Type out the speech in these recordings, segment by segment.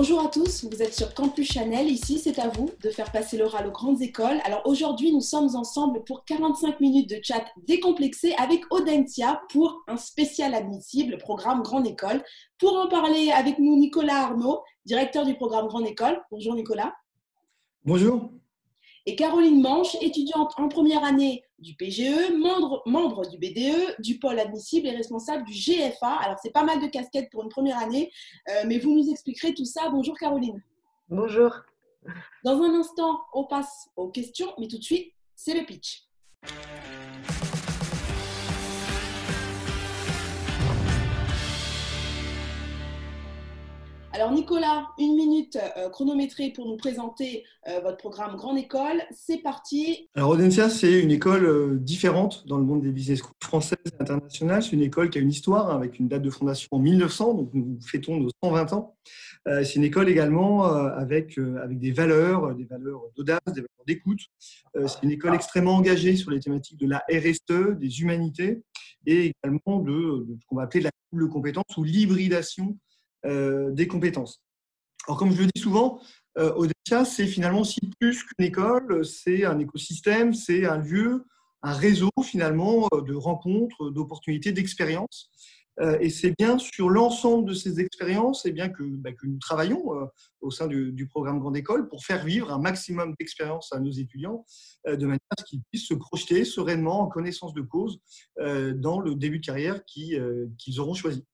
Bonjour à tous, vous êtes sur Campus Chanel. Ici, c'est à vous de faire passer l'oral aux grandes écoles. Alors aujourd'hui, nous sommes ensemble pour 45 minutes de chat décomplexé avec Audentia pour un spécial admissible, programme Grande École. Pour en parler avec nous, Nicolas Arnaud, directeur du programme Grande École. Bonjour Nicolas. Bonjour. Et Caroline Manche, étudiante en première année du PGE, membre, membre du BDE, du pôle admissible et responsable du GFA. Alors, c'est pas mal de casquettes pour une première année, euh, mais vous nous expliquerez tout ça. Bonjour Caroline. Bonjour. Dans un instant, on passe aux questions, mais tout de suite, c'est le pitch. Alors Nicolas, une minute euh, chronométrée pour nous présenter euh, votre programme Grande École. C'est parti. Alors Audencia, c'est une école euh, différente dans le monde des business schools françaises et internationales. C'est une école qui a une histoire hein, avec une date de fondation en 1900, donc nous fêtons nos 120 ans. c'est une école également avec, avec des valeurs, des valeurs d'audace, des valeurs d'écoute. c'est une école extrêmement engagée sur les thématiques de la RSE, des humanités et également de, ce qu'on va appeler la double compétence ou l'hybridation des compétences. Alors, comme je le dis souvent, euh, Audencia, c'est finalement aussi plus qu'une école, c'est un écosystème, c'est un lieu, un réseau finalement euh, de rencontres, d'opportunités, d'expériences. Et c'est bien sur l'ensemble de ces expériences et bien que, bah, que, nous travaillons au sein du, programme Grande École pour faire vivre un maximum d'expériences à nos étudiants de manière à ce qu'ils puissent se projeter sereinement en connaissance de cause dans le début de carrière qu'ils auront choisi.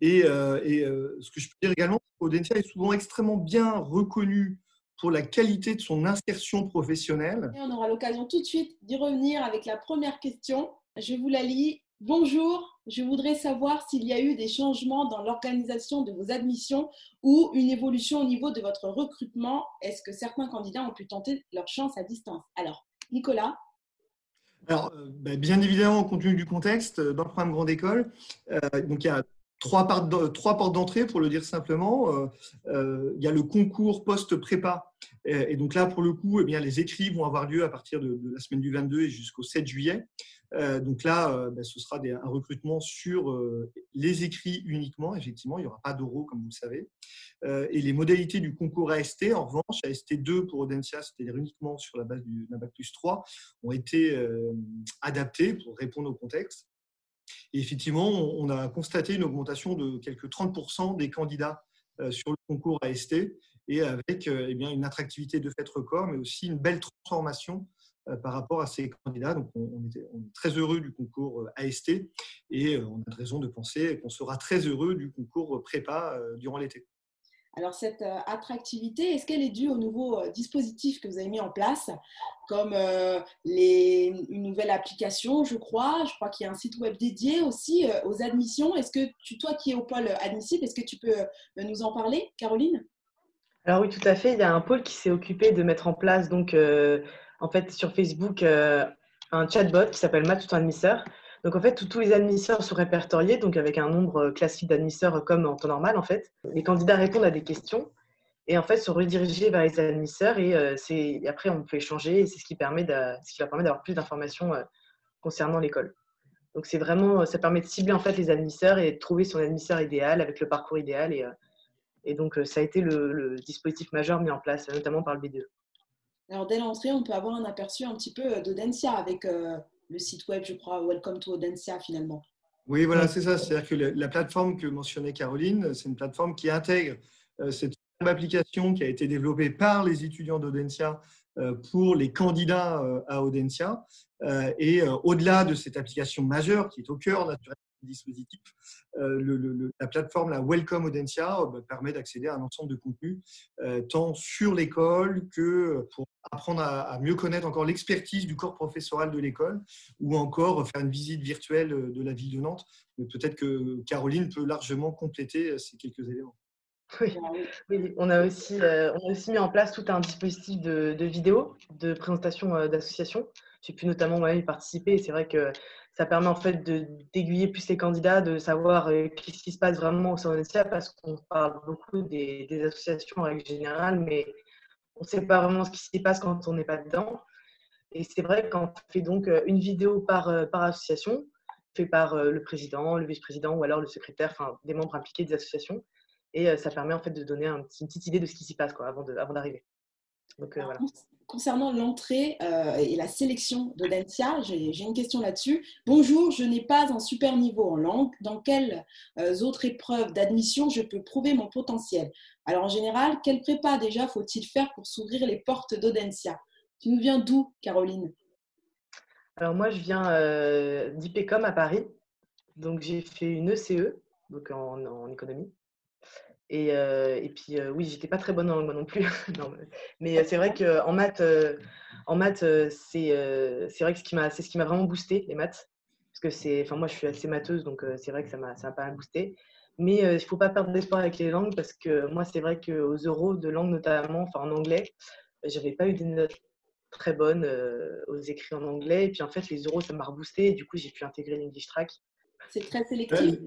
Et, euh, euh, ce que je peux dire également, Audencia est souvent extrêmement bien reconnu pour la qualité de son insertion professionnelle. on aura l'occasion tout de suite d'y revenir avec la première question. Je vous la lis. Bonjour, je voudrais savoir s'il y a eu des changements dans l'organisation de vos admissions ou une évolution au niveau de votre recrutement. Est-ce que certains candidats ont pu tenter leur chance à distance? Alors, Nicolas alors, euh, ben, bien évidemment, compte tenu du contexte, dans le programme Grande École, donc il y a trois portes d'entrée, pour le dire simplement. Euh, euh, il y a le concours post-prépa. Et, donc là, pour le coup, eh bien, les écrits vont avoir lieu à partir de, la semaine du 22 et jusqu'au 7 juillet. Euh, donc là, ben, ce sera un recrutement sur les écrits uniquement. Effectivement, il n'y aura pas d'euros, comme vous le savez. et les modalités du concours AST, en revanche, AST2 pour Audencia, c'est-à-dire uniquement sur la base du Bac plus 3, ont été adaptées pour répondre au contexte. Effectivement, on a constaté une augmentation de quelques 30% des candidats euh, sur le concours AST et avec euh, eh bien, une attractivité de fait record, mais aussi une belle transformation euh, par rapport à ces candidats. Donc, on, est très heureux du concours AST et on a raison de penser qu'on sera très heureux du concours prépa durant l'été. Alors cette euh, attractivité, est-ce qu'elle est due au nouveau euh, dispositif que vous avez mis en place, comme euh, une nouvelle application, je crois. Je crois qu'il y a un site web dédié aussi aux admissions. Est-ce que tu, toi qui es au pôle admissible, est-ce que tu peux nous en parler, Caroline? Alors oui, tout à fait. Il y a un pôle qui s'est occupé de mettre en place, donc en fait sur Facebook, un chatbot qui s'appelle Match ton admisseur donc en fait, tous les admisseurs sont répertoriés, donc avec un nombre euh, classique d'admisseurs euh, comme en temps normal en fait. Les candidats répondent à des questions et en fait sont redirigés vers les admisseurs et, euh, après on peut échanger et c'est ce qui permet leur permet d'avoir plus d'informations concernant l'école. Donc c'est vraiment, ça permet de cibler en fait les admisseurs et de trouver son admisseur idéal avec le parcours idéal et, donc ça a été le, dispositif majeur mis en place, notamment par le BDE. Alors dès l'entrée, on peut avoir un aperçu un petit peu d'Audencia avec le site web, je crois, Welcome to Audencia finalement. Oui, voilà, c'est ça. C'est-à-dire que la, plateforme que mentionnait Caroline, c'est une plateforme qui intègre euh, cette application qui a été développée par les étudiants d'Audencia euh, pour les candidats euh, à Audencia. Et au-delà de cette application majeure qui est au cœur naturellement dispositif. Euh, la plateforme, la Welcome Audencia, euh, bah, permet d'accéder à un ensemble de contenus, euh, tant sur l'école que pour apprendre à, mieux connaître encore l'expertise du corps professoral de l'école, ou encore faire une visite virtuelle de la ville de Nantes. Peut-être que Caroline peut largement compléter ces quelques éléments. Oui, on, a aussi, on a aussi mis en place tout un dispositif de, de vidéo, de présentation d'associations. J'ai pu notamment y participer et c'est vrai que ça permet en fait d'aiguiller plus les candidats, de savoir euh, qu'est-ce qui se passe vraiment au sein de l'ENSIA parce qu'on parle beaucoup des, associations en règle générale, mais on ne sait pas vraiment ce qui s'y passe quand on n'est pas dedans. Et c'est vrai qu'on fait donc euh, une vidéo par, euh, par association, fait par le président, le vice-président ou alors le secrétaire, enfin des membres impliqués des associations. Et ça permet en fait de donner une petite idée de ce qui s'y passe quoi, avant d'arriver. Donc voilà concernant l'entrée euh, et la sélection d'Audencia, j'ai une question là-dessus. Bonjour, je n'ai pas un super niveau en langue. Dans quelles euh, autres épreuves d'admission je peux prouver mon potentiel? Alors en général, quelle prépa déjà faut-il faire pour s'ouvrir les portes d'Audencia Tu nous viens d'où, Caroline? Alors moi, je viens euh, d'IPECOM à Paris. Donc j'ai fait une ECE, donc en économie. Et, euh, et puis, euh, oui, j'étais pas très bonne en langue non plus. mais euh, c'est vrai qu'en maths, en maths c'est vrai que c'est ce qui m'a vraiment boosté, les maths. Parce que c'est, enfin, moi, je suis assez matheuse, donc c'est vrai que ça m'a pas mal boosté. Mais il ne faut pas perdre d'espoir avec les langues parce que moi, c'est vrai qu'aux euros de langue notamment, enfin en anglais, j'avais pas eu des notes très bonnes aux écrits en anglais. Et puis en fait, les euros, ça m'a reboosté. Et du coup, j'ai pu intégrer l'English Track. C'est très sélectif.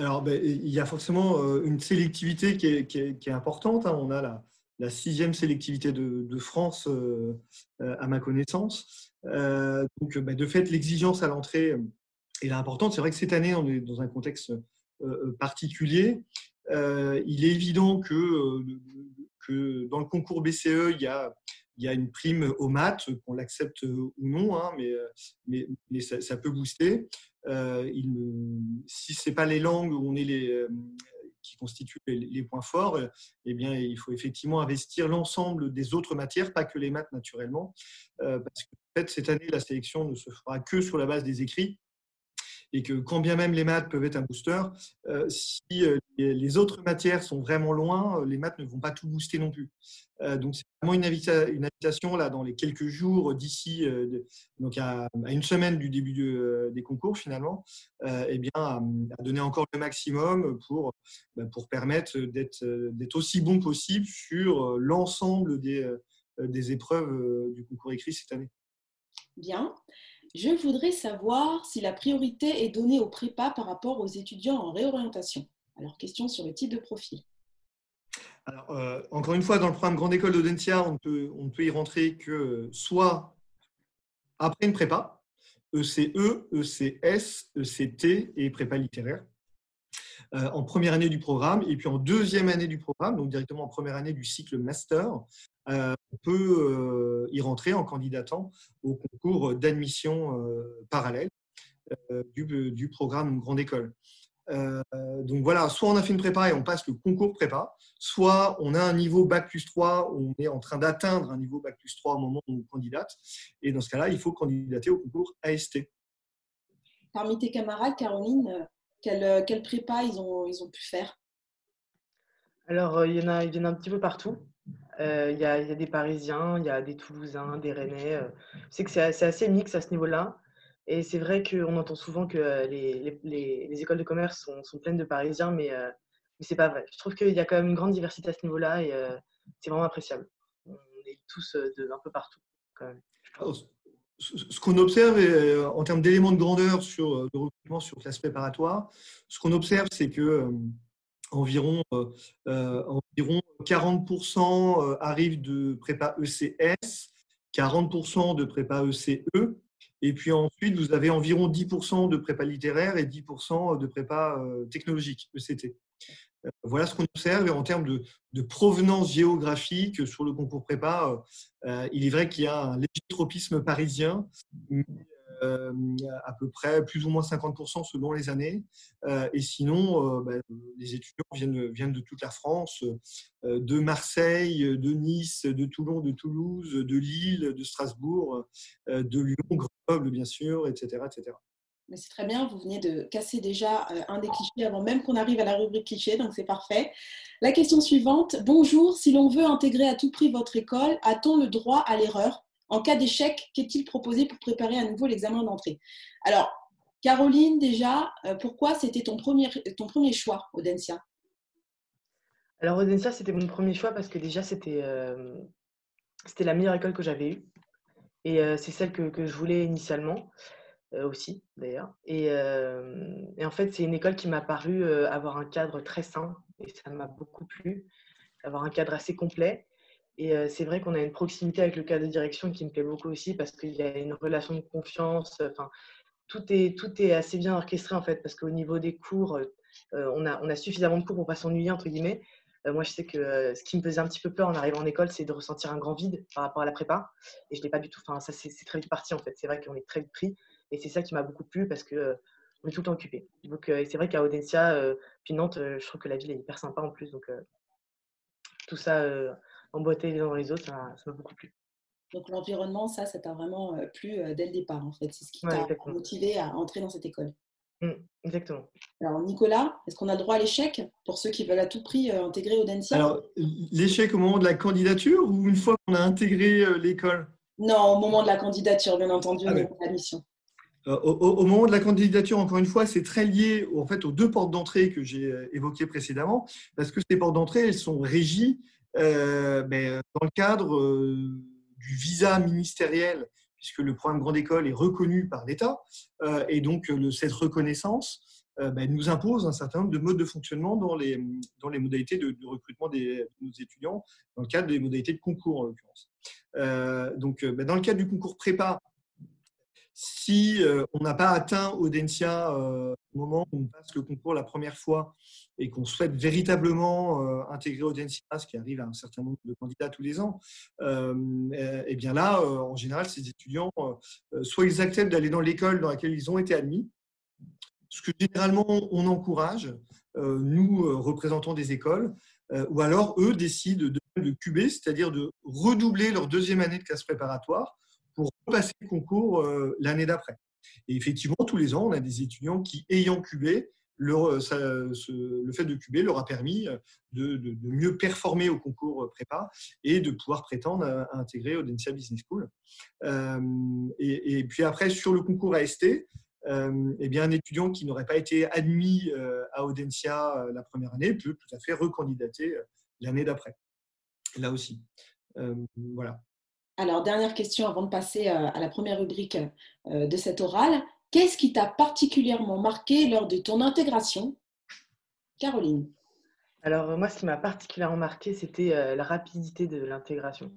Alors, ben, il y a forcément euh, une sélectivité qui est, importante. Hein. On a la, sixième sélectivité de, France, euh, euh, à ma connaissance. donc, ben, de fait, l'exigence à l'entrée est importante. C'est vrai que cette année, on est dans un contexte particulier. il est évident que, que, dans le concours BCE, il y a, il y a une prime au maths, qu'on l'accepte ou non, hein, mais, mais ça, peut booster. Euh, si ce n'est pas les langues euh, qui constituent les, points forts, eh bien, il faut effectivement investir l'ensemble des autres matières, pas que les maths naturellement, euh, parce que cette année, la sélection ne se fera que sur la base des écrits et que quand bien même les maths peuvent être un booster, si les autres matières sont vraiment loin, les maths ne vont pas tout booster non plus. donc c'est vraiment une, invitation là dans les quelques jours d'ici, donc à, une semaine du début des concours finalement, eh bien à, donner encore le maximum pour bah, pour permettre d'être d'être aussi bon possible sur l'ensemble des des épreuves du concours écrit cette année. Bien. Je voudrais savoir si la priorité est donnée aux prépas par rapport aux étudiants en réorientation. Alors, question sur le type de profil. Alors, euh, encore une fois, dans le programme Grande École d'Audencia, on on peut y rentrer que soit après une prépa, ECE, ECS, ECT et prépa littéraire. Euh, en première année du programme et puis en deuxième année du programme, donc directement en première année du cycle master, euh, on peut y rentrer en candidatant au concours d'admission parallèle du, du, programme Grande École. Euh, donc voilà, soit on a fait une prépa et on passe le concours prépa, soit on a un niveau Bac plus 3, on est en train d'atteindre un niveau Bac plus 3 au moment où on candidate. Et dans ce cas-là, il faut candidater au concours AST. Parmi tes camarades, Caroline, quelle, quelle prépa ils ont, ils ont pu faire? Alors, euh, il y, en a, il y en a un petit peu partout. Euh, il, y a, il, y a, des Parisiens, il y a des Toulousains, des Rennais. Je sais que c'est assez mix à ce niveau-là. Et c'est vrai qu'on entend souvent que euh, les, les, les, écoles de commerce sont, sont pleines de Parisiens, mais, euh, mais ce n'est pas vrai. Je trouve qu'il y a quand même une grande diversité à ce niveau-là et euh, c'est vraiment appréciable. On est tous de, un peu partout. Quand même, ce qu'on observe en termes d'éléments de grandeur sur, de recrutement sur classe préparatoire, ce qu'on observe, c'est que environ, environ 40% arrivent de prépa ECS, 40% de prépa ECE et puis ensuite, vous avez environ 10% de prépa littéraire et 10% de prépa euh, technologique, ECT. Euh, voilà ce qu'on observe. Et en termes de, provenance géographique sur le concours prépa, euh, il est vrai qu'il y a un léger tropisme parisien, euh, à peu près plus ou moins 50% selon les années. Euh, et sinon, euh, bah, les étudiants viennent, viennent de toute la France, de Marseille, de Nice, de Toulon, de Toulouse, de Lille, de Strasbourg, de Lyon, Grenoble, bien sûr, etc. etc. Mais c'est très bien, vous venez de casser déjà un des clichés avant même qu'on arrive à la rubrique cliché, donc c'est parfait. La question suivante, bonjour, si l'on veut intégrer à tout prix votre école, a-t-on le droit à l'erreur? En cas d'échec, qu'est-il proposé pour préparer à nouveau l'examen d'entrée? Alors, Caroline, déjà, euh, pourquoi c'était ton premier, ton premier choix, Audencia? Alors, Audencia, c'était mon premier choix parce que déjà, c'était euh, la meilleure école que j'avais eue. Et euh, c'est celle que, je voulais initialement aussi, d'ailleurs. Et, et, en fait, c'est une école qui m'a paru avoir un cadre très sain et ça m'a beaucoup plu, avoir un cadre assez complet. Et euh, c'est vrai qu'on a une proximité avec le cadre de direction qui me plaît beaucoup aussi parce qu'il y a une relation de confiance. Enfin, tout est, tout est assez bien orchestré en fait parce qu'au niveau des cours, euh, on, a, on a suffisamment de cours pour pas s'ennuyer, entre guillemets. moi, je sais que ce qui me faisait un petit peu peur en arrivant en école, c'est de ressentir un grand vide par rapport à la prépa. Et je l'ai pas du tout. Enfin, ça, c'est très vite parti, en fait. C'est vrai qu'on est très vite pris. Et c'est ça qui m'a beaucoup plu parce que on est tout le temps occupé. Donc, c'est vrai qu'à Audencia, puis Nantes, je trouve que la ville est hyper sympa en plus. Donc, tout ça emboîté les uns dans les autres, ça m'a beaucoup plu. Donc l'environnement, ça, ça t'a vraiment plu dès le départ, en fait. C'est ce qui t'a motivé à entrer dans cette école. Mmh, exactement. Alors Nicolas, est-ce qu'on a le droit à l'échec pour ceux qui veulent à tout prix intégrer Audencia? Alors l'échec au moment de la candidature ou une fois qu'on a intégré l'école? Non, au moment de la candidature, bien entendu, ah, au moment de l'admission. Au, moment de la candidature, encore une fois, c'est très lié en fait, aux deux portes d'entrée que j'ai évoquées précédemment, parce que ces portes d'entrée, elles sont régies euh, ben, dans le cadre du visa ministériel, puisque le programme Grande École est reconnu par l'État, euh, et donc cette reconnaissance euh, ben, nous impose un certain nombre de modes de fonctionnement dans les, modalités de, recrutement de nos étudiants, dans le cadre des modalités de concours en l'occurrence. Euh, donc, ben, dans le cadre du concours prépa, si on n'a pas atteint Audencia au moment où on passe le concours la première fois et qu'on souhaite véritablement euh, intégrer Audencia, ce qui arrive à un certain nombre de candidats tous les ans, euh, et eh bien là, euh, en général, ces étudiants, soit ils acceptent d'aller dans l'école dans laquelle ils ont été admis, ce que généralement on encourage, nous, représentants des écoles, ou alors eux décident de, de QB, c'est-à-dire de redoubler leur deuxième année de classe préparatoire pour passer le concours l'année d'après. Et effectivement, tous les ans, on a des étudiants qui, ayant QB, le, le fait de QB leur a permis de, de, mieux performer au concours prépa et de pouvoir prétendre à, intégrer Audencia Business School. Euh, et, puis après, sur le concours AST, euh, eh bien, un étudiant qui n'aurait pas été admis euh, à Audencia la première année peut tout à fait recandidater l'année d'après. Là aussi. voilà. Alors, dernière question avant de passer à la première rubrique de cette orale. Qu'est-ce qui t'a particulièrement marqué lors de ton intégration Caroline? Alors, moi, ce qui m'a particulièrement marqué, c'était euh, la rapidité de l'intégration.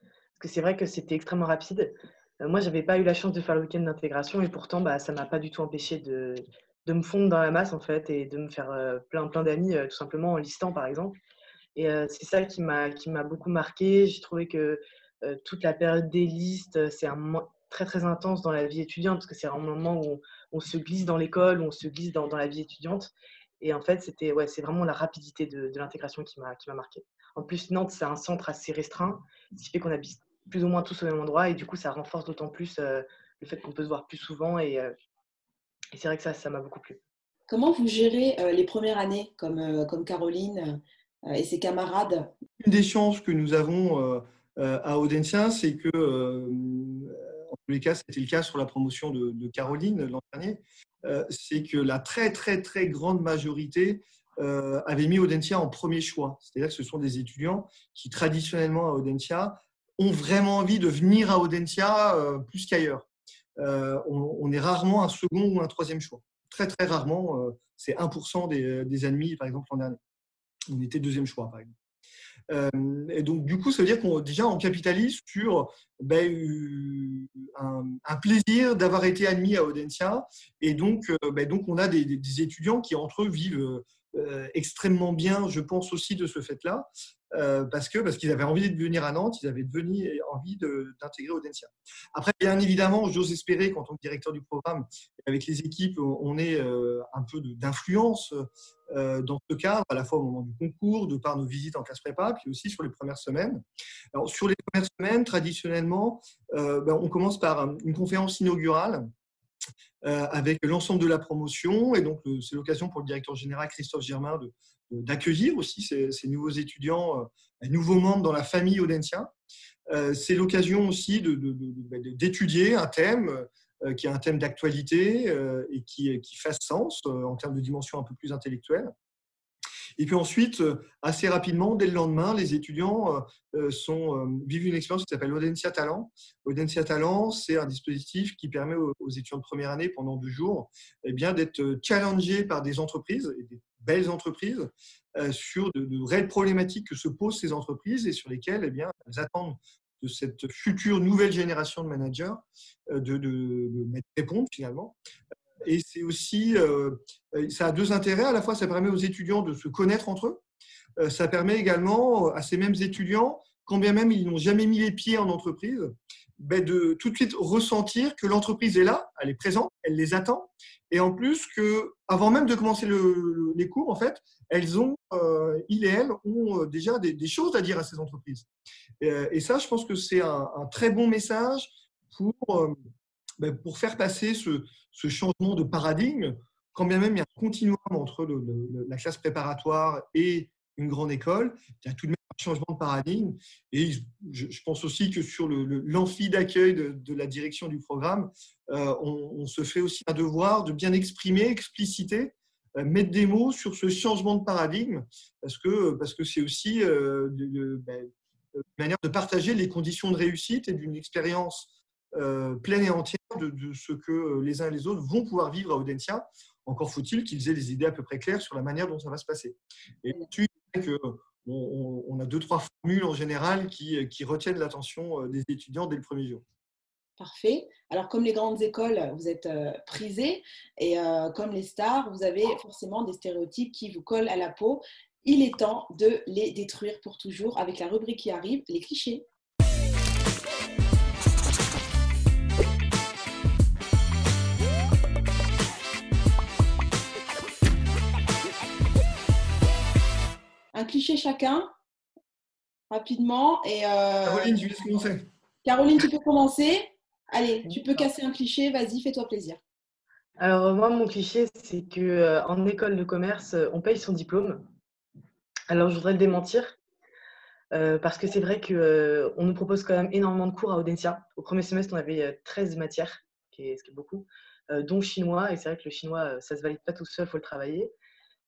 Parce que c'est vrai que c'était extrêmement rapide. Euh, moi, je n'avais pas eu la chance de faire le week-end d'intégration et pourtant, bah, ça ne m'a pas du tout empêché de, me fondre dans la masse, en fait, et de me faire euh, plein, plein d'amis, tout simplement en listant, par exemple. Et c'est ça qui m'a beaucoup marqué. J'ai trouvé que toute la période des listes, c'est un moment très très intense dans la vie étudiante parce que c'est un moment où on, se glisse dans l'école, où on se glisse dans, la vie étudiante. Et en fait, c'était ouais, c'est vraiment la rapidité de, l'intégration qui m'a qui m'a marqué. En plus, Nantes, c'est un centre assez restreint, ce qui fait qu'on habite plus ou moins tous au même endroit et du coup, ça renforce d'autant plus euh, le fait qu'on peut se voir plus souvent et, euh, et c'est vrai que ça, ça m'a beaucoup plu. Comment vous gérez euh, les premières années comme, comme Caroline et ses camarades? Une des chances que nous avons à Audencia, c'est que en tous les cas, c'était le cas sur la promotion de, Caroline l'an dernier, euh, c'est que la très, très, très grande majorité euh, avait mis Audencia en premier choix. C'est-à-dire que ce sont des étudiants qui, traditionnellement à Audencia, ont vraiment envie de venir à Audencia euh, plus qu'ailleurs. On, est rarement un second ou un troisième choix. Très, très rarement, c'est 1% des, des admis, par exemple, l'an dernier. On était deuxième choix, par exemple. Euh, et donc, du coup, ça veut dire qu'on déjà on capitalise sur ben, un, plaisir d'avoir été admis à Audencia. Et donc, euh, ben, donc on a des, étudiants qui, entre eux, vivent euh, extrêmement bien, je pense aussi, de ce fait-là. parce que parce qu'ils avaient envie de venir à Nantes, ils avaient venir, envie d'intégrer Audencia. Après, bien évidemment, j'ose espérer qu'en tant que directeur du programme, avec les équipes, on ait un peu d'influence euh, dans ce cadre, à la fois au moment du concours, de par nos visites en classe prépa, puis aussi sur les premières semaines. Alors, sur les premières semaines, traditionnellement, euh, ben, on commence par une conférence inaugurale euh, avec l'ensemble de la promotion. Et donc, c'est l'occasion pour le directeur général Christophe Germain d'accueillir aussi ces, nouveaux étudiants, un nouveaux membres dans la famille Audencia. c'est l'occasion aussi ben, d'étudier un thème euh, qui a un thème d'actualité euh, et qui, qui fasse sens euh, en termes de dimension un peu plus intellectuelle. Et puis ensuite, assez rapidement, dès le lendemain, les étudiants sont, vivent une expérience qui s'appelle Audencia Talent. Audencia Talent, c'est un dispositif qui permet aux, étudiants de première année, pendant deux jours, eh d'être challengés par des entreprises, et des belles entreprises, sur de, de, réelles problématiques que se posent ces entreprises et sur lesquelles eh bien, elles attendent de cette future nouvelle génération de managers euh, de, de répondre finalement. Et c'est aussi, ça a deux intérêts. À la fois, ça permet aux étudiants de se connaître entre eux. ça permet également à ces mêmes étudiants, quand bien même ils n'ont jamais mis les pieds en entreprise, ben, de tout de suite ressentir que l'entreprise est là, elle est présente, elle les attend, et en plus que avant même de commencer les cours, en fait, elles ont, euh, et elles ont euh, déjà des, choses à dire à ces entreprises. Euh, et, ça, je pense que c'est un, très bon message pour, ben, pour faire passer ce, ce, changement de paradigme, quand bien même il y a un continuum entre la classe préparatoire et une grande école, il y a tout de même un changement de paradigme. Et je, pense aussi que sur l'amphi d'accueil de, la direction du programme, euh, on, se fait aussi un devoir de bien exprimer, expliciter, euh, mettre des mots sur ce changement de paradigme, parce que parce que c'est aussi euh, ben, une manière de partager les conditions de réussite et d'une expérience pleine et entière de, ce que les uns et les autres vont pouvoir vivre à Audencia. Encore faut-il qu'ils aient des idées à peu près claires sur la manière dont ça va se passer. Et tu que on, a deux, trois formules en général qui, qui retiennent l'attention euh, des étudiants dès le premier jour. Parfait. Alors, comme les grandes écoles, vous êtes euh, prisés et euh, comme les stars, vous avez forcément des stéréotypes qui vous collent à la peau. Il est temps de les détruire pour toujours avec la rubrique qui arrive, les clichés. Cliché chacun, rapidement. Et, euh, Caroline, tu commencer? Caroline, tu peux commencer. Allez, tu peux casser un cliché, vas-y, fais-toi plaisir. Alors moi, mon cliché, c'est que euh, en école de commerce, on paye son diplôme. Alors je voudrais le démentir. Euh, parce que c'est vrai qu'on nous propose quand même énormément de cours à Audencia. Au premier semestre, on avait 13 matières, ce qui est beaucoup, dont chinois. Et c'est vrai que le chinois, ça ne se valide pas tout seul, il faut le travailler.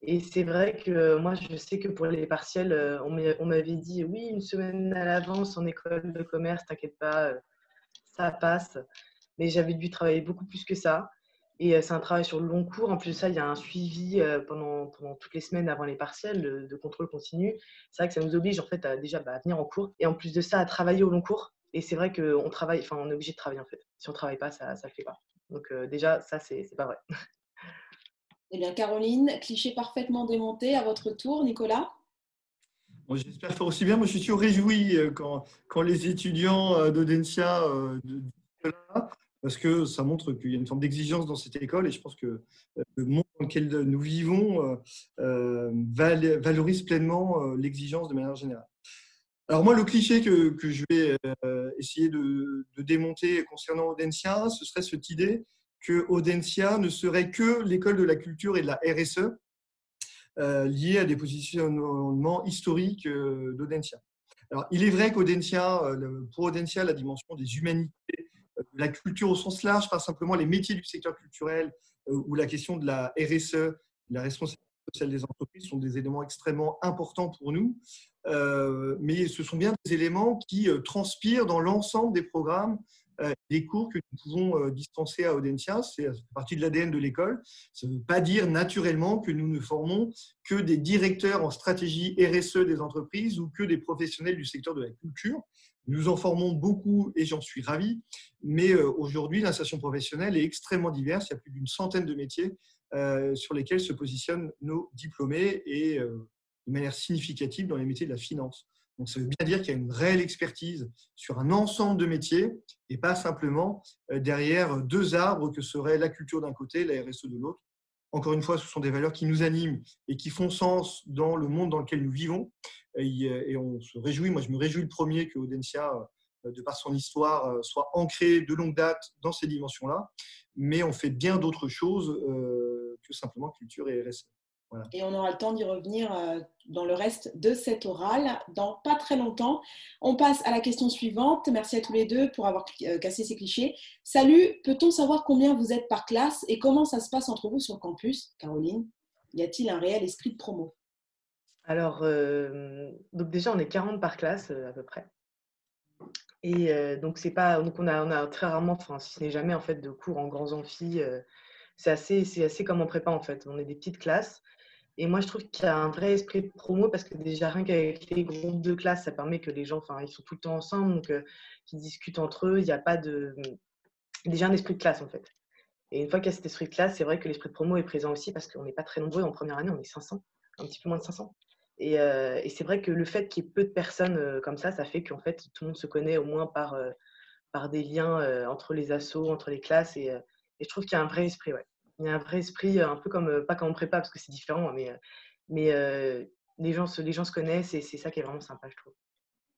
Et c'est vrai que moi, je sais que pour les partiels, euh, on m'avait dit oui, une semaine à l'avance en école de commerce, t'inquiète pas, euh, ça passe. Mais j'avais dû travailler beaucoup plus que ça. Et euh, c'est un travail sur le long cours. En plus de ça, il y a un suivi pendant, pendant toutes les semaines avant les partiels de, contrôle continu. C'est vrai que ça nous oblige en fait à déjà bah, à venir en cours et en plus de ça à travailler au long cours. Et c'est vrai qu'on travaille, enfin on est obligé de travailler en fait. Si on travaille pas, ça ne le fait pas. Donc déjà, ça c'est pas vrai. Eh bien, Caroline, cliché parfaitement démonté. À votre tour, Nicolas. J'espère faire aussi bien. Moi, je suis toujours réjoui euh, quand, quand les étudiants euh, d'Audencia euh, disent cela, parce que ça montre qu'il y a une forme d'exigence dans cette école et je pense que le monde dans lequel nous vivons valorise pleinement l'exigence de manière générale. Alors moi, le cliché que, que je vais essayer de, de, démonter concernant Audencia, ce serait cette idée que Audencia ne serait que l'école de la culture et de la RSE euh, liée à des positionnements historiques euh, d'Audencia. Alors, il est vrai qu'Audencia, euh, pour Audencia, la dimension des humanités, de la culture au sens large, pas simplement les métiers du secteur culturel ou la question de la RSE, la responsabilité sociale des entreprises sont des éléments extrêmement importants pour nous, mais ce sont bien des éléments qui transpirent dans l'ensemble des programmes euh, des cours que nous pouvons euh, dispenser à Audencia. C'est partie de l'ADN de l'école. Ça ne veut pas dire naturellement que nous ne formons que des directeurs en stratégie RSE des entreprises ou que des professionnels du secteur de la culture. Nous en formons beaucoup et j'en suis ravi. Mais euh, aujourd'hui, l'insertion professionnelle est extrêmement diverse. Il y a plus d'une centaine de métiers sur lesquels se positionnent nos diplômés et de manière significative dans les métiers de la finance. Donc, ça veut bien dire qu'il y a une réelle expertise sur un ensemble de métiers et pas simplement euh, derrière deux arbres que seraient la culture d'un côté, la RSE de l'autre. Encore une fois, ce sont des valeurs qui nous animent et qui font sens dans le monde dans lequel nous vivons. Et on se réjouit, moi je me réjouis le premier que Audencia, euh, de par son histoire, euh, soit ancré de longue date dans ces dimensions-là. Mais on fait bien d'autres choses que simplement culture et RSE. Et on aura le temps d'y revenir euh, dans le reste de cet oral dans pas très longtemps. On passe à la question suivante. Merci à tous les deux pour avoir euh, cassé ces clichés. Salut, peut-on savoir combien vous êtes par classe et comment ça se passe entre vous sur le campus? Caroline, y a-t-il un réel esprit de promo? Alors, euh, donc déjà, on est 40 par classe à peu près. Et donc, c'est pas, donc on a, on a très rarement, enfin, si ce n'est jamais en fait de cours en grands amphis. c'est assez, c'est assez comme en prépa en fait. On est des petites classes. Et moi, je trouve qu'il y a un vrai esprit de promo parce que déjà, rien qu'avec les groupes de classe, ça permet que les gens, enfin, ils sont tout le temps ensemble, donc euh, qu'ils discutent entre eux. Il n'y a pas de. Déjà un esprit de classe, en fait. Et une fois qu'il y a cet esprit de classe, c'est vrai que l'esprit de promo est présent aussi parce qu'on n'est pas très nombreux en première année, on est 500, un petit peu moins de 500. Et, euh, et c'est vrai que le fait qu'il y ait peu de personnes euh, comme ça, ça fait qu'en fait, tout le monde se connaît au moins par, par des liens entre les assos, entre les classes. Et, et je trouve qu'il y a un vrai esprit, ouais. Il y a un vrai esprit, un peu comme, pas comme on prépa parce que c'est différent, mais, mais les, gens se, les gens se connaissent et c'est ça qui est vraiment sympa, je trouve.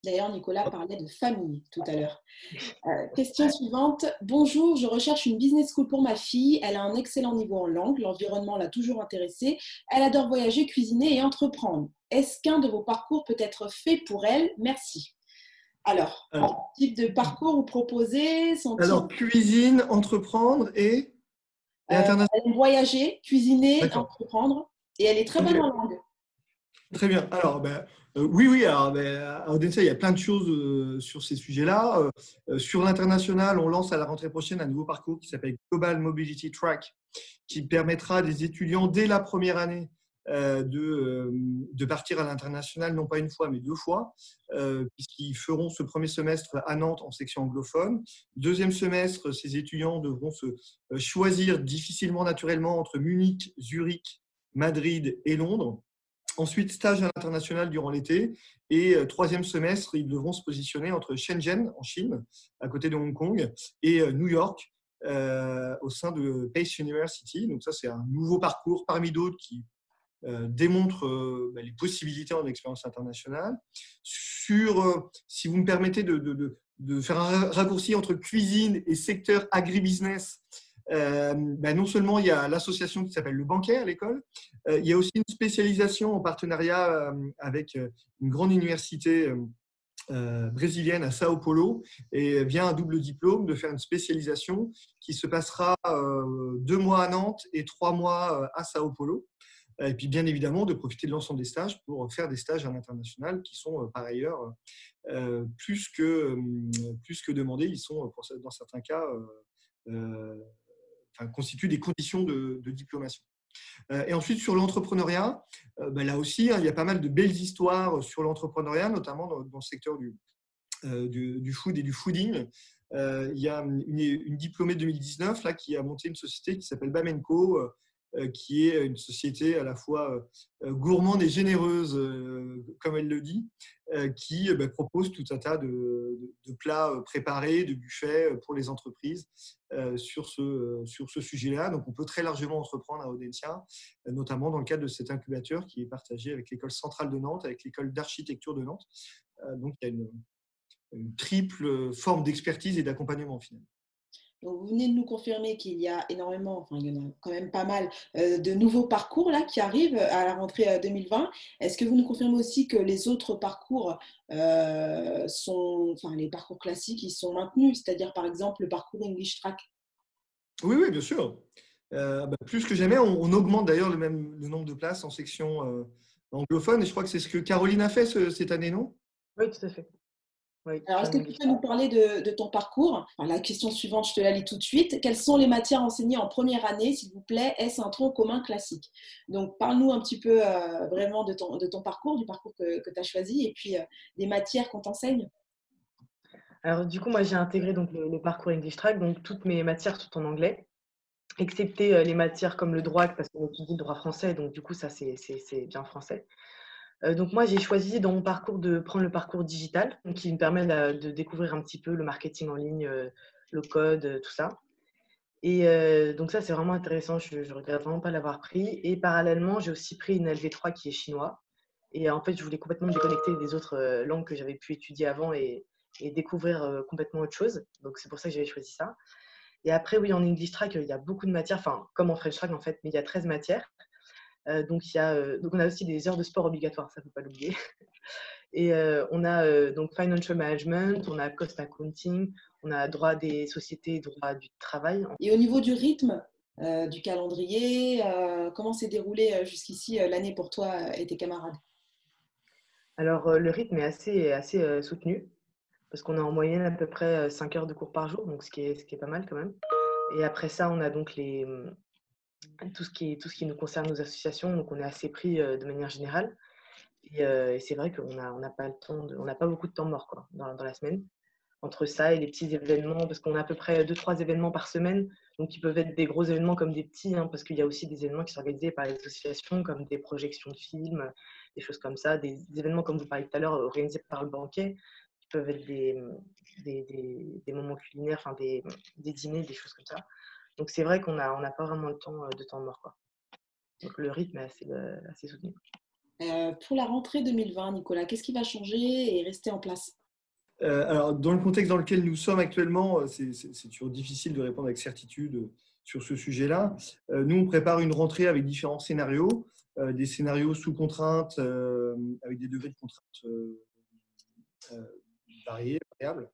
D'ailleurs, Nicolas parlait de famille tout à l'heure. Euh, question suivante. Bonjour, je recherche une business school pour ma fille. Elle a un excellent niveau en langue. L'environnement l'a toujours intéressée. Elle adore voyager, cuisiner et entreprendre. Est-ce qu'un de vos parcours peut être fait pour elle? Merci. Alors, Alors type de parcours vous proposez? Alors, cuisine, entreprendre et, euh, voyager, cuisiner, entreprendre. Et elle est très bonne en langue. Très bien. Alors, ben, euh, oui, oui, alors, ben, à Odense, il y a plein de choses euh, sur ces sujets-là. Euh, sur l'international, on lance à la rentrée prochaine un nouveau parcours qui s'appelle Global Mobility Track, qui permettra à des étudiants dès la première année de, de, partir à l'international, non pas une fois, mais deux fois, puisqu'ils feront ce premier semestre à Nantes en section anglophone. Deuxième semestre, ces étudiants devront se choisir difficilement, naturellement, entre Munich, Zurich, Madrid et Londres. Ensuite, stage à l'international durant l'été. Et euh, troisième semestre, ils devront se positionner entre Shenzhen, en Chine, à côté de Hong Kong, et euh, New York, euh, au sein de Pace University. Donc ça, c'est un nouveau parcours parmi d'autres qui démontre bah, les possibilités en expérience internationale. Sur, si vous me permettez de, faire un raccourci entre cuisine et secteur agribusiness, euh, ben, non seulement il y a l'association qui s'appelle Le Banquet à l'école, euh, il y a aussi une spécialisation en partenariat euh, avec une grande université brésilienne à Sao Paulo et vient un double diplôme de faire une spécialisation qui se passera deux mois à Nantes et trois mois à Sao Paulo. Et puis, bien évidemment, de profiter de l'ensemble des stages pour faire des stages à l'international qui sont, par ailleurs, plus, que, plus que demandés. Ils sont, dans certains cas, constituent des conditions de, diplomation. Euh, et ensuite, sur l'entrepreneuriat, euh, ben là aussi, hein, il y a pas mal de belles histoires sur l'entrepreneuriat, notamment dans, le secteur du, euh, du, food et du fooding. il y a une, une, diplômée de 2019 là, qui a monté une société qui s'appelle Bamenco, qui est une société à la fois gourmande et généreuse, comme elle le dit, qui ben, propose tout un tas de, de, plats préparés, de buffets pour les entreprises sur ce, sur ce sujet-là. Donc, on peut très largement entreprendre à Audencia, notamment dans le cadre de cet incubateur qui est partagé avec l'école centrale de Nantes, avec l'école d'architecture de Nantes. Donc, il y a une, une triple forme d'expertise et d'accompagnement finalement. Donc, vous venez de nous confirmer qu'il y a énormément, enfin, il y en a quand même pas mal euh, de nouveaux parcours là qui arrivent à la rentrée 2020. Euh, Est-ce que vous nous confirmez aussi que les autres parcours euh, sont, enfin, les parcours classiques, ils sont maintenus, c'est-à-dire par exemple le parcours English Track Oui, oui, bien sûr. Bah, plus que jamais, on, augmente d'ailleurs le même le nombre de places en section anglophone, et je crois que c'est ce que Caroline a fait cette année, non? Oui, tout à fait. Alors, est-ce que tu peux nous parler de, ton parcours? La question suivante, je te la lis tout de suite. Quelles sont les matières enseignées en première année, s'il vous plaît? Est-ce un tronc commun classique? Donc, parle-nous un petit peu euh, vraiment de ton, de ton parcours, du parcours que, tu as choisi, et puis euh, des matières qu'on t'enseigne. Alors, du coup, moi, j'ai intégré donc, le, parcours English Track, donc toutes mes matières sont en anglais, excepté euh, les matières comme le droit, parce qu'on étudie le droit français, donc du coup, ça, c'est bien français. Euh, donc moi, j'ai choisi dans mon parcours de prendre le parcours digital, qui me permet de découvrir un petit peu le marketing en ligne, euh, le code, euh, tout ça. Et donc ça, c'est vraiment intéressant. Je ne regrette vraiment pas l'avoir pris. Et parallèlement, j'ai aussi pris une LV3 qui est chinois. Et en fait, je voulais complètement me déconnecter des autres langues que j'avais pu étudier avant et, et découvrir complètement autre chose. Donc c'est pour ça que j'avais choisi ça. Et après, oui, en English Track, il y a beaucoup de matières, enfin, comme en French Track en fait, mais il y a 13 matières. Donc, il y a, donc, on a aussi des heures de sport obligatoires, ça ne faut pas l'oublier. Et on a donc financial management, on a cost accounting, on a droit des sociétés, droit du travail. Et au niveau du rythme, du calendrier, comment s'est déroulé jusqu'ici l'année pour toi et tes camarades? Alors, le rythme est assez, assez soutenu parce qu'on a en moyenne à peu près 5 heures de cours par jour, donc ce qui est, ce qui est pas mal quand même. Et après ça, on a donc les, tout ce, qui, tout ce qui nous concerne nos associations, donc on est assez pris euh, de manière générale. Et, euh, c'est vrai qu'on n'a on pas, le temps on n'a pas beaucoup de temps mort quoi, dans, la semaine. entre ça et les petits événements, parce qu'on a à peu près 2-3 événements par semaine, donc ils peuvent être des gros événements comme des petits, hein, parce qu'il y a aussi des événements qui sont organisés par les associations, comme des projections de films, des choses comme ça, des, événements comme vous parliez tout à l'heure, organisés par le banquet, qui peuvent être des, des, moments culinaires, enfin des, dîners, des choses comme ça. Donc c'est vrai qu'on n'a on pas vraiment le temps de temps mort. Quoi. Donc le rythme est assez, assez soutenu. Euh, pour la rentrée 2020, Nicolas, qu'est-ce qui va changer et rester en place? Euh, alors, dans le contexte dans lequel nous sommes actuellement, c'est toujours difficile de répondre avec certitude sur ce sujet-là. Euh, nous, on prépare une rentrée avec différents scénarios, des scénarios sous contrainte, avec des degrés de contrainte variés, variables.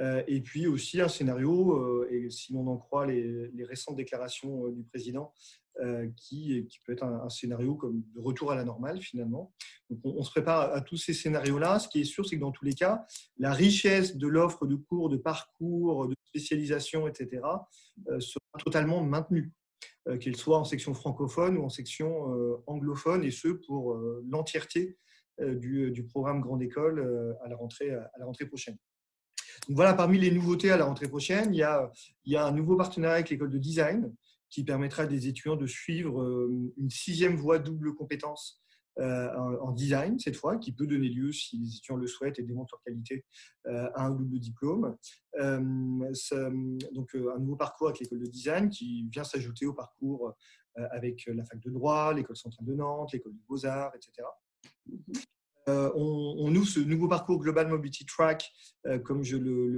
Et puis aussi un scénario, et si l'on en croit les, récentes déclarations du président, euh, qui, peut être un, scénario de retour à la normale finalement. Donc on, se prépare à, tous ces scénarios-là. Ce qui est sûr, c'est que dans tous les cas, la richesse de l'offre de cours, de parcours, de spécialisation, etc., euh, sera totalement maintenue, euh, qu'elle soit en section francophone ou en section anglophone, et ce pour l'entièreté du, programme Grande École à la rentrée prochaine. Voilà, parmi les nouveautés à la rentrée prochaine, il y a, il y a un nouveau partenariat avec l'école de design qui permettra à des étudiants de suivre euh, une sixième voie double compétence euh, en design cette fois, qui peut donner lieu, si les étudiants le souhaitent et démontrent leur qualité, euh, à un double diplôme. donc un nouveau parcours avec l'école de design qui vient s'ajouter au parcours avec la fac de droit, l'école centrale de Nantes, l'école des beaux-arts, etc. on, on, ouvre ce nouveau parcours Global Mobility Track, comme je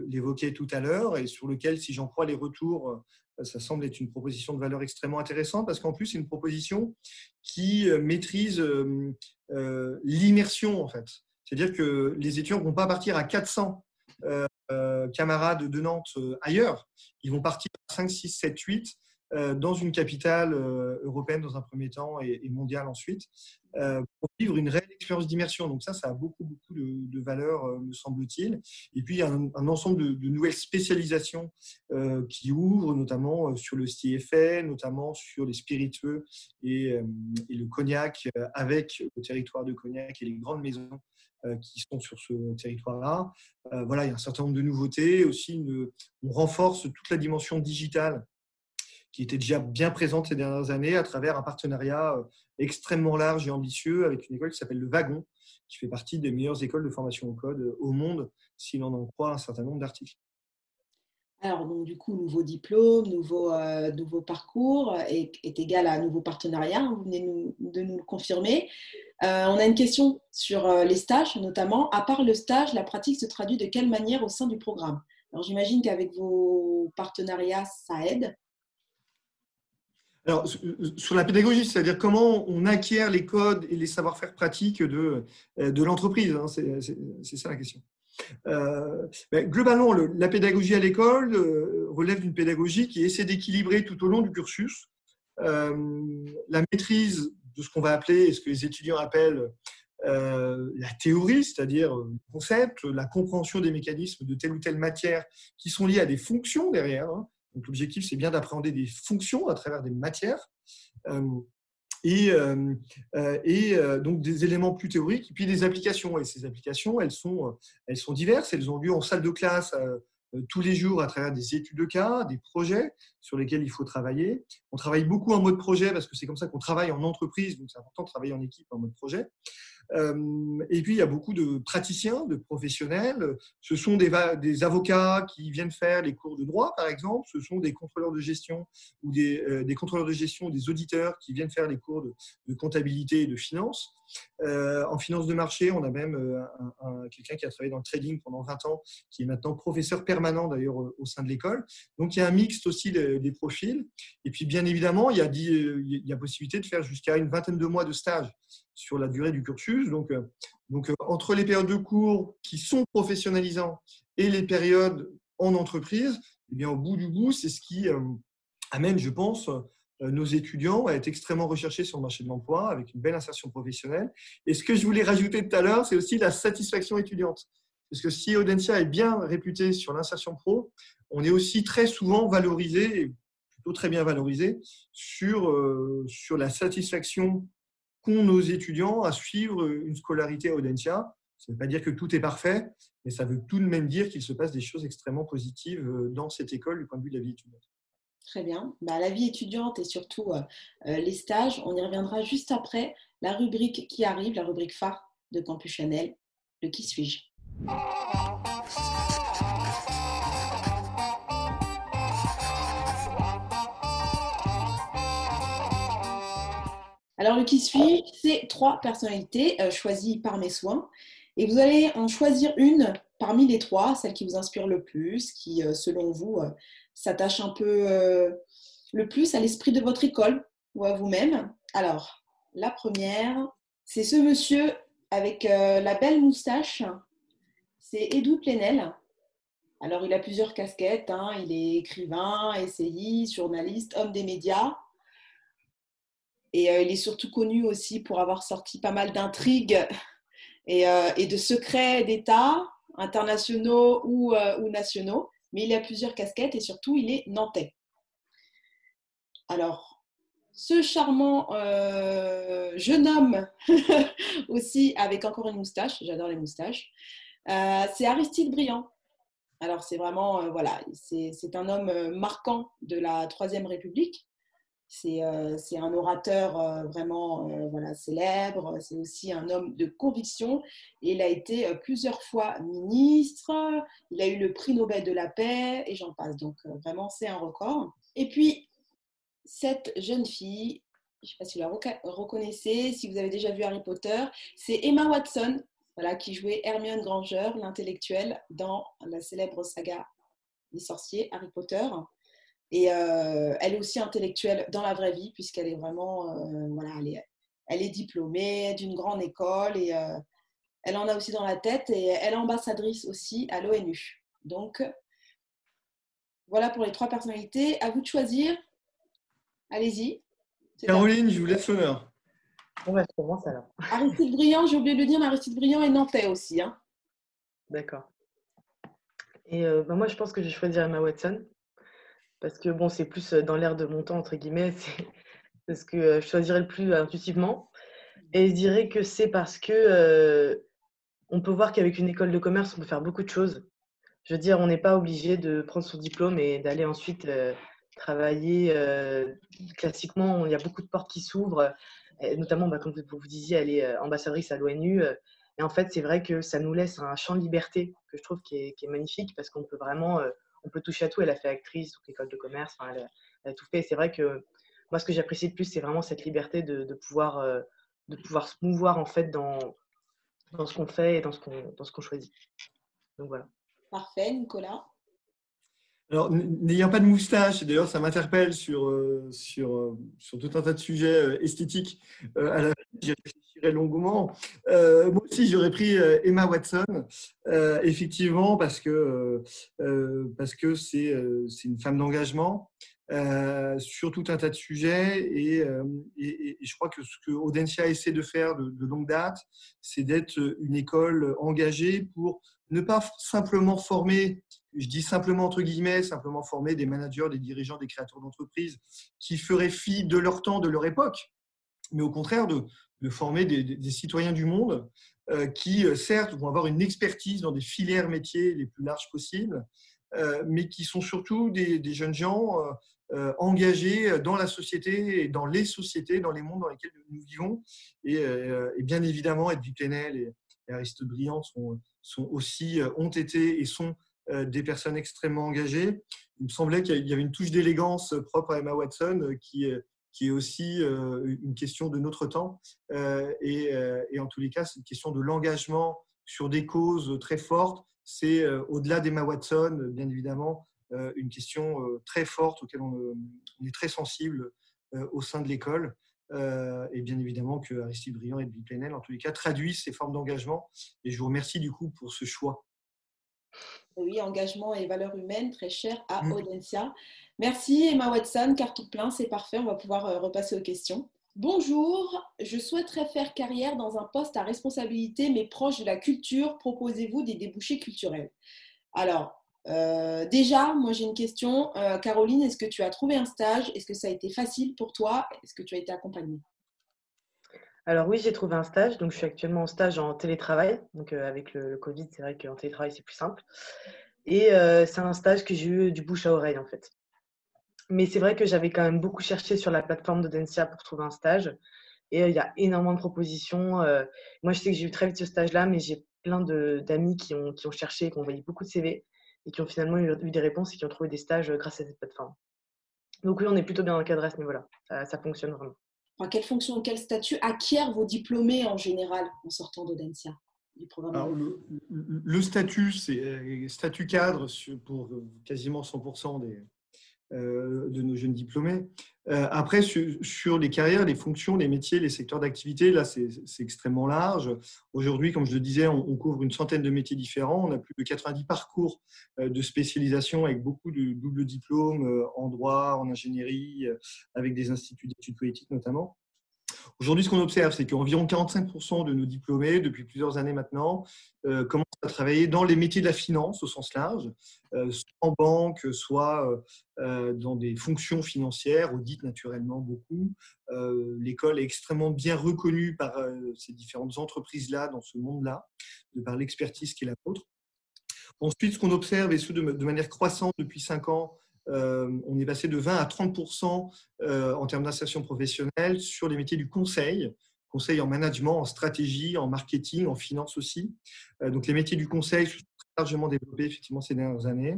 l'évoquais tout à l'heure, et sur lequel, si j'en crois les retours ça semble être une proposition de valeur extrêmement intéressante parce qu'en plus, c'est une proposition qui euh, maîtrise euh, euh, l'immersion, en fait. C'est-à-dire que les étudiants ne vont pas partir à 400 camarades de Nantes ailleurs. Ils vont partir à 5, 6, 7, 8 euh, dans une capitale euh, européenne dans un premier temps et, mondiale ensuite, euh, pour vivre une réelle expérience d'immersion. Donc ça, ça a beaucoup, beaucoup de, valeur, me semble-t-il. Et puis, a un, ensemble de, nouvelles spécialisations qui ouvrent, notamment sur le CFA, notamment sur les spiritueux et, le cognac, avec le territoire de cognac et les grandes maisons qui sont sur ce territoire-là. voilà, il y a un certain nombre de nouveautés. Aussi, on renforce toute la dimension digitale qui était déjà bien présente ces dernières années à travers un partenariat euh, extrêmement large et ambitieux avec une école qui s'appelle le Wagon, qui fait partie des meilleures écoles de formation au code euh, au monde, si l'on en croit un certain nombre d'articles. Alors, donc, du coup, nouveau diplôme, nouveau, euh, nouveau parcours est, égal à un nouveau partenariat. Hein, vous venez de nous le confirmer. on a une question sur les stages, notamment. À part le stage, la pratique se traduit de quelle manière au sein du programme? Alors, j'imagine qu'avec vos partenariats, ça aide. Alors, sur la pédagogie, c'est-à-dire comment on acquiert les codes et les savoir-faire pratiques de, de l'entreprise, hein, c'est ça la question. Euh, ben, globalement, la pédagogie à l'école euh, relève d'une pédagogie qui essaie d'équilibrer tout au long du cursus euh, la maîtrise de ce qu'on va appeler, ce que les étudiants appellent la théorie, c'est-à-dire le concept, la compréhension des mécanismes de telle ou telle matière qui sont liés à des fonctions derrière. Hein, l'objectif, c'est bien d'appréhender des fonctions à travers des matières. Euh, et, euh, euh, donc des éléments plus théoriques, puis des applications. Et ces applications, elles sont, elles sont diverses. Elles ont lieu en salle de classe tous les jours à travers des études de cas, des projets sur lesquels il faut travailler. On travaille beaucoup en mode projet parce que c'est comme ça qu'on travaille en entreprise, donc c'est important de travailler en équipe en mode projet. Euh, et puis, il y a beaucoup de praticiens, de professionnels. Ce sont des, avocats qui viennent faire les cours de droit, par exemple. Ce sont des contrôleurs de gestion ou des, euh, contrôleurs de gestion, des auditeurs qui viennent faire les cours de, comptabilité et de finance. Euh, en finance de marché, on a même un, quelqu'un qui a travaillé dans le trading pendant 20 ans, qui est maintenant professeur permanent d'ailleurs au sein de l'école. Donc il y a un mixte aussi des, profils. Et puis bien évidemment, il y a, il y a possibilité de faire jusqu'à une vingtaine de mois de stage sur la durée du cursus. Donc, euh, donc euh, entre les périodes de cours qui sont professionnalisants et les périodes en entreprise, eh bien, au bout du bout, c'est ce qui euh, amène, je pense, nos étudiants à être extrêmement recherchés sur le marché de l'emploi avec une belle insertion professionnelle. Et ce que je voulais rajouter tout à l'heure, c'est aussi la satisfaction étudiante. Parce que si Audencia est bien réputé sur l'insertion pro, on est aussi très souvent valorisé, plutôt très bien valorisé, sur, sur la satisfaction qu'ont nos étudiants à suivre une scolarité à Audencia. Ça ne veut pas dire que tout est parfait, mais ça veut tout de même dire qu'il se passe des choses extrêmement positives dans cette école du point de vue de la vie étudiante. Très bien. Bah, la vie étudiante et surtout les stages, on y reviendra juste après la rubrique qui arrive, la rubrique phare de Campus Chanel, le qui suis-je? Alors, le qui suis, c'est trois personnalités euh, choisies par mes soins. Et vous allez en choisir une parmi les trois, celle qui vous inspire le plus, qui, euh, selon vous, euh, s'attache un peu le plus à l'esprit de votre école ou à vous-même. Alors, la première, c'est ce monsieur avec la belle moustache. C'est Edou Plenel. Alors, il a plusieurs casquettes. Hein. Il est écrivain, essayiste, journaliste, homme des médias. Et euh, il est surtout connu aussi pour avoir sorti pas mal d'intrigues et, euh, de secrets d'État, internationaux euh, ou, nationaux. Mais il a plusieurs casquettes et surtout, il est nantais. Alors, ce charmant jeune homme aussi avec encore une moustache, j'adore les moustaches, c'est Aristide Briand. Alors c'est vraiment, voilà, c'est un homme marquant de la Troisième République. Euh, c'est un orateur euh, vraiment euh, célèbre, c'est aussi un homme de conviction il a été plusieurs fois ministre, il a eu le prix Nobel de la paix et j'en passe. Donc vraiment, c'est un record. Et puis, cette jeune fille, je ne sais pas si vous la reconnaissez, si vous avez déjà vu Harry Potter, c'est Emma Watson, voilà, qui jouait Hermione Granger, l'intellectuelle, dans la célèbre saga des sorciers Harry Potter. Et euh, elle est aussi intellectuelle dans la vraie vie, puisqu'elle est vraiment, euh, voilà, elle est, diplômée d'une grande école et euh, elle en a aussi dans la tête et elle est ambassadrice aussi à l'ONU. Donc, voilà pour les trois personnalités. À vous de choisir. Allez-y. Caroline, je vous laisse l'honneur. On va commencer alors. Aristide Briand, j'ai oublié de le dire, mais Aristide Briand est nantais aussi. Hein. D'accord. Et bah, moi, je pense que je vais choisir Emma Watson parce que bon, c'est plus dans l'air de mon temps, entre guillemets, c'est ce que je choisirais le plus intuitivement. Et je dirais que c'est parce que on peut voir qu'avec une école de commerce, on peut faire beaucoup de choses. Je veux dire, on n'est pas obligé de prendre son diplôme et d'aller ensuite travailler. classiquement, il y a beaucoup de portes qui s'ouvrent, notamment, bah, comme vous, vous disiez, elle est ambassadrice à l'ONU. Et en fait, c'est vrai que ça nous laisse un champ de liberté que je trouve qui est magnifique parce qu'on peut vraiment on peut toucher à tout. Elle a fait actrice, donc école de commerce, elle, a, tout fait. C'est vrai que moi, ce que j'apprécie le plus, c'est vraiment cette liberté de, pouvoir, euh, de pouvoir se mouvoir en fait dans, dans ce qu'on fait et dans ce qu'on choisit. Donc voilà. Parfait, Nicolas. Alors, n'ayant pas de moustache, d'ailleurs, ça m'interpelle sur, euh, sur, euh, sur tout un tas de sujets esthétiques. à la j'y réfléchirai longuement. moi aussi, j'aurais pris Emma Watson, effectivement, parce que parce que c'est une femme d'engagement. sur tout un tas de sujets et, et, je crois que ce que Audencia essaie de faire de longue date, c'est d'être une école engagée pour ne pas simplement former je dis simplement entre guillemets, simplement former des managers, des dirigeants, des créateurs d'entreprises qui feraient fi de leur temps, de leur époque, mais au contraire de, former des, citoyens du monde euh, qui, euh, certes, vont avoir une expertise dans des filières métiers les plus larges possibles, euh, mais qui sont surtout des, jeunes gens engagés dans la société et dans les sociétés, dans les mondes dans lesquels nous vivons. Et, bien évidemment, Edwy Plenel et, et Aristide Briand sont, aussi, ont été et sont des personnes extrêmement engagées. Il me semblait qu'il y avait une touche d'élégance propre à Emma Watson euh, qui, est aussi euh, une question de notre temps. Et, en tous les cas, c'est une question de l'engagement sur des causes très fortes. C'est au-delà d'Emma Watson, bien évidemment, une question très forte auquel on, est très sensible au sein de l'école. et bien évidemment que Aristide Briand et Bill Plenel, en tous les cas, traduisent ces formes d'engagement. Et je vous remercie du coup pour ce choix. Oui, engagement et valeurs humaines, très cher à mm. Audencia. Merci Emma Watson, carte plein, c'est parfait, on va pouvoir euh, repasser aux questions. Bonjour, je souhaiterais faire carrière dans un poste à responsabilité mais proche de la culture. Proposez-vous des débouchés culturels? Alors, euh, déjà, moi j'ai une question. Euh, Caroline, est-ce que tu as trouvé un stage? Est-ce que ça a été facile pour toi? Est-ce que tu as été accompagnée? Alors oui, j'ai trouvé un stage. Donc je suis actuellement en stage en télétravail. Donc avec le, Covid, c'est vrai qu'en télétravail, c'est plus simple. Et c'est un stage que j'ai eu du bouche à oreille en fait. Mais c'est vrai que j'avais quand même beaucoup cherché sur la plateforme d'Audencia pour trouver un stage. Et il y a énormément de propositions. moi, je sais que j'ai eu très vite ce stage-là, mais j'ai plein d'amis qui ont, qui ont cherché, qui ont envoyé beaucoup de CV et qui ont finalement eu, des réponses et qui ont trouvé des stages grâce à cette plateforme. Donc oui, on est plutôt bien encadré à ce niveau-là. Ça, fonctionne vraiment. Quelle fonction, quel statut acquièrent vos diplômés en général en sortant d'Audencia le, le, statut, c'est statut cadre pour quasiment 100% des, euh, de nos jeunes diplômés. Euh, après, sur, les carrières, les fonctions, les métiers, les secteurs d'activité, là, c'est extrêmement large. Aujourd'hui, comme je le disais, on, couvre une centaine de métiers différents. On a plus de 90 parcours euh, de spécialisation avec beaucoup de doubles diplômes en droit, en ingénierie, avec des instituts d'études politiques notamment. Aujourd'hui, ce qu'on observe, c'est qu'environ 45% de nos diplômés, depuis plusieurs années maintenant, euh, commencent à travailler dans les métiers de la finance au sens large, euh, soit en banque, soit euh, dans des fonctions financières, audit naturellement beaucoup. L'école est extrêmement bien reconnue par ces différentes entreprises-là, dans ce monde-là, de par l'expertise qui est la nôtre. Ensuite, ce qu'on observe, et ce de, manière croissante depuis cinq ans, on est passé de 20 à 30% euh, en termes d'insertion professionnelle sur les métiers du conseil, conseil en management, en stratégie, en marketing, en finance aussi. Euh, donc les métiers du conseil sont largement développés effectivement ces dernières années.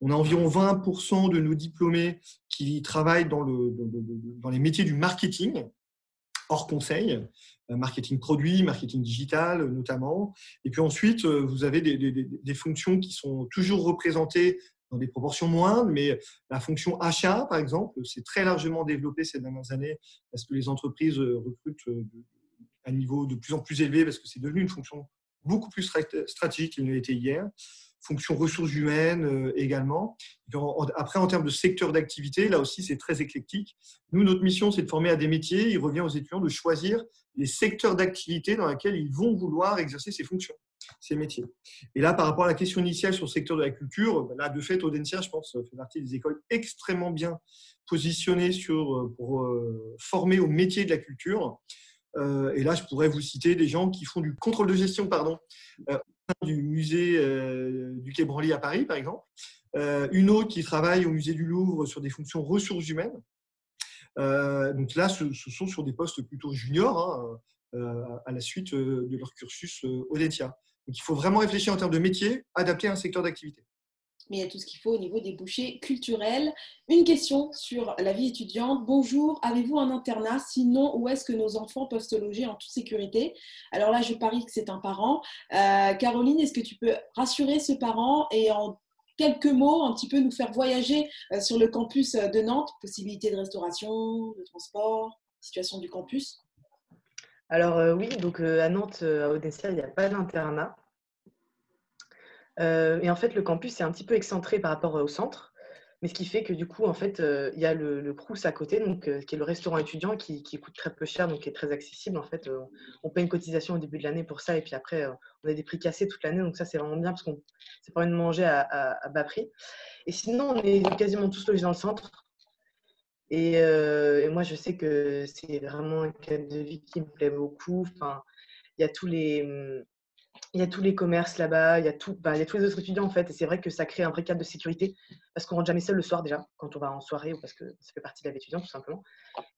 On a environ 20% de nos diplômés qui travaillent dans, les métiers du marketing, hors conseil, marketing produit, marketing digital notamment. Et puis ensuite, vous avez des, fonctions qui sont toujours représentées dans des proportions moindres, mais la fonction achat, par exemple, c'est très largement développé ces dernières années parce que les entreprises euh, recrutent euh, à un niveau de plus en plus élevé parce que c'est devenu une fonction beaucoup plus stratégique qu'il ne l'était hier. Fonction ressources humaines euh, également. Après, en termes de secteur d'activité, là aussi, c'est très éclectique. Nous, notre mission, c'est de former à des métiers. Il revient aux étudiants de choisir les secteurs d'activité dans lesquels ils vont vouloir exercer ces fonctions ces métiers. Et là, par rapport à la question initiale sur le secteur de la culture, bah là, de fait, Audencia, je pense, fait partie des écoles extrêmement bien positionnées euh, pour euh, former au métier de la culture. Euh, et là, je pourrais vous citer des gens qui font du contrôle de gestion, pardon, du musée du Quai Branly à Paris, par exemple. une autre qui travaille au musée du Louvre sur des fonctions ressources humaines. donc là, ce, sont sur des postes plutôt juniors hein, à la suite de leur cursus Audencia. Donc, il faut vraiment réfléchir en termes de métier adapté à un secteur d'activité. Mais il y a tout ce qu'il faut au niveau des bouchées culturels. Une question sur la vie étudiante. Bonjour, avez-vous un internat? Sinon, où est-ce que nos enfants peuvent se loger en toute sécurité? Alors là, je parie que c'est un parent. Euh, Caroline, est-ce que tu peux rassurer ce parent et en quelques mots, un petit peu nous faire voyager euh, sur le campus de Nantes? Possibilité de restauration, de transport, situation du campus alors euh, oui, donc euh, à Nantes, euh, à Odessa, il n'y a pas d'internat. et en fait, le campus est un petit peu excentré par rapport au centre. Mais ce qui fait que du coup, en fait, il y a le, le à côté, donc, qui est le restaurant étudiant qui, coûte très peu cher, donc qui est très accessible. En fait, on paie une cotisation au début de l'année pour ça, et puis après, on a des prix cassés toute l'année, donc ça, c'est vraiment bien parce qu'on ça permet de manger à, bas prix. Et sinon, on est quasiment tous logés dans le centre. Euh, et, moi, je sais que c'est vraiment un cadre de vie qui me plaît beaucoup. Enfin, il y a tous les, il y a tous les commerces là-bas, il y a tout, bah, il y a tous les autres étudiants en fait. Et c'est vrai que ça crée un vrai cadre de sécurité parce qu'on rentre jamais seul le soir déjà quand on va en soirée ou parce que ça fait partie de la vie étudiante tout simplement.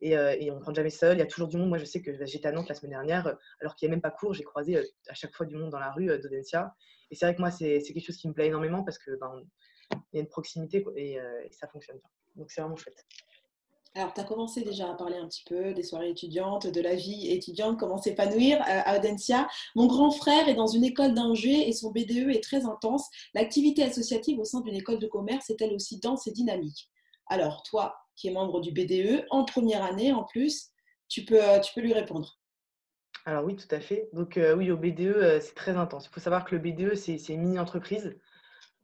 Et, euh, et on rentre jamais seul. Il y a toujours du monde. Moi, je sais que bah, j'étais à Nantes la semaine dernière, alors qu'il n'y a même pas cours, j'ai croisé euh, à chaque fois du monde dans la rue d'Odencia. Et c'est vrai que moi, c'est quelque chose qui me plaît énormément parce que ben, il y a une proximité et, et ça fonctionne bien. Donc c'est vraiment chouette. Alors, tu as commencé déjà à parler un petit peu des soirées étudiantes, de la vie étudiante, comment s'épanouir euh, à Audencia. Mon grand frère est dans une école d'ingé et son BDE est très intense. L'activité associative au sein d'une école de commerce est elle aussi dense et dynamique. Alors, toi, qui es membre du BDE, en première année en plus, tu peux, tu peux lui répondre. Alors oui, tout à fait. Donc euh, oui, au BDE, euh, c'est très intense. Il faut savoir que le BDE, c'est une mini-entreprise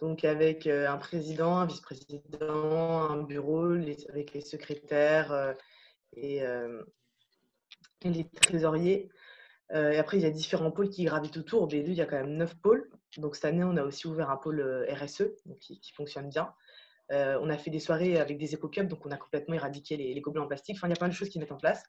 donc avec euh, un président, un vice-président, un bureau, avec les secrétaires euh, euh, et, les trésoriers. et après, il y a différents pôles qui gravitent autour. Au B2, il y a quand même neuf pôles. Donc cette année, on a aussi ouvert un pôle RSE qui, fonctionne bien. on a fait des soirées avec des éco-cups, donc on a complètement éradiqué les, les, gobelets en plastique. Enfin, il y a plein de choses qui mettent en place.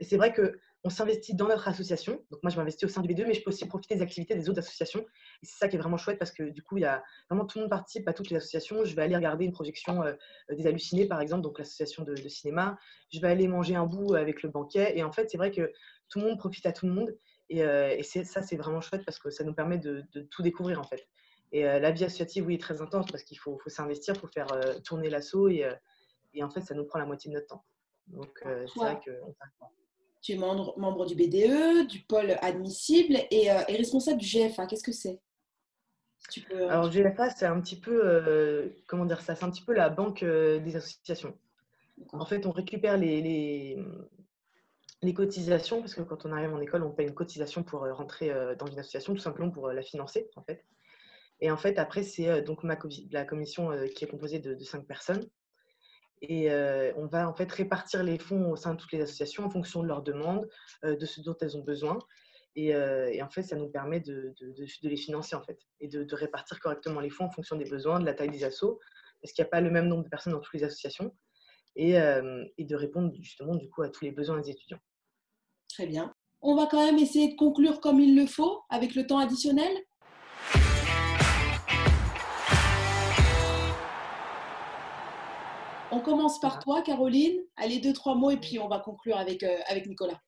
Et c'est vrai qu'on s'investit dans notre association. Donc moi, je m'investis au sein du B2, mais je peux aussi profiter des activités des autres associations. Et c'est ça qui est vraiment chouette parce que du coup, il y a vraiment tout le monde participe à toutes les associations. Je vais aller regarder une projection euh, des hallucinés, par exemple, donc l'association de, cinéma. Je vais aller manger un bout avec le banquet. Et en fait, c'est vrai que tout le monde profite à tout le monde. Et, euh, ça, c'est vraiment chouette parce que ça nous permet de, tout découvrir en fait. Et euh, la vie associative, oui, est très intense parce qu'il faut, s'investir pour faire tourner l'assaut et, et, en fait, ça nous prend la moitié de notre temps. Donc, c'est vrai que tu es membre, du BDE, du pôle admissible et, euh, responsable du GFA. Qu'est-ce que c'est? Tu peux... Alors GFA, c'est un petit peu, euh, comment dire ça, c'est un petit peu la banque euh, des associations. En fait, on récupère les, les, cotisations parce que quand on arrive en école, on paye une cotisation pour rentrer dans une association, tout simplement pour la financer, en fait. Et en fait, après, c'est donc ma, la commission qui est composée de, de cinq personnes et on va en fait répartir les fonds au sein de toutes les associations en fonction de leurs demandes, de ce dont elles ont besoin. Et, en fait, ça nous permet de, de, les financer en fait et de, répartir correctement les fonds en fonction des besoins, de la taille des assos, parce qu'il n'y a pas le même nombre de personnes dans toutes les associations, et, et, de répondre justement du coup à tous les besoins des étudiants. Très bien. On va quand même essayer de conclure comme il le faut avec le temps additionnel? On commence par toi, Caroline. Allez, deux, trois mots et puis on va conclure avec, euh, avec Nicolas.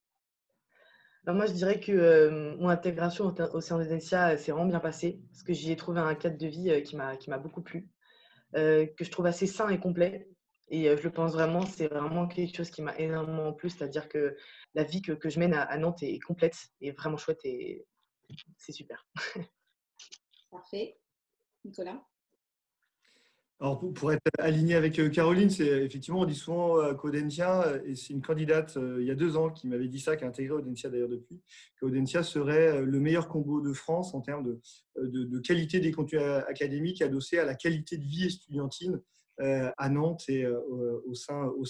moi, je dirais que euh, mon intégration au, sein de Densia s'est vraiment bien passée parce que j'y ai trouvé un cadre de vie euh, qui m'a beaucoup plu, que je trouve assez sain et complet. Et je le pense vraiment, c'est vraiment quelque chose qui m'a énormément plu, c'est-à-dire que la vie que, je mène à, Nantes est complète et vraiment chouette et c'est super. Parfait. Nicolas alors, pour, être aligné avec euh, Caroline, c'est effectivement, on dit souvent euh, qu'Audencia, euh, et c'est une candidate il y a deux ans qui m'avait dit ça, qui a intégré Audencia d'ailleurs depuis, qu'Audencia serait le meilleur combo de France en termes de, qualité des contenus académiques adossés à la qualité de vie estudiantine à Nantes et au sein, au.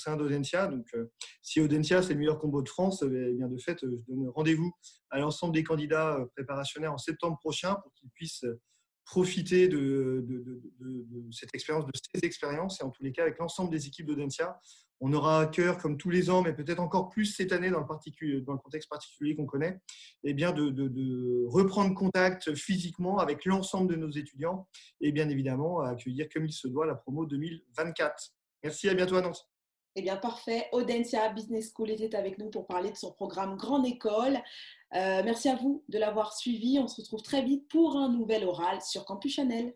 Donc, si Audencia, c'est le meilleur combo de France, eh bien de fait, je donne rendez-vous à l'ensemble des candidats préparationnaires en septembre prochain pour qu'ils puissent profiter de, cette expérience, de ces expériences, et en tous les cas avec l'ensemble des équipes d'Audencia. On aura à cœur, comme tous les ans, mais peut-être encore plus cette année dans le, contexte particulier qu'on connaît, eh bien de, reprendre contact physiquement avec l'ensemble de nos étudiants et bien évidemment accueillir comme il se doit la promo 2024. Merci, à bientôt à Nantes. Eh bien, parfait. Audencia Business School était avec nous pour parler de son programme Grande École. Euh, merci à vous de l'avoir suivi. On se retrouve très vite pour un nouvel oral sur Campus Chanel.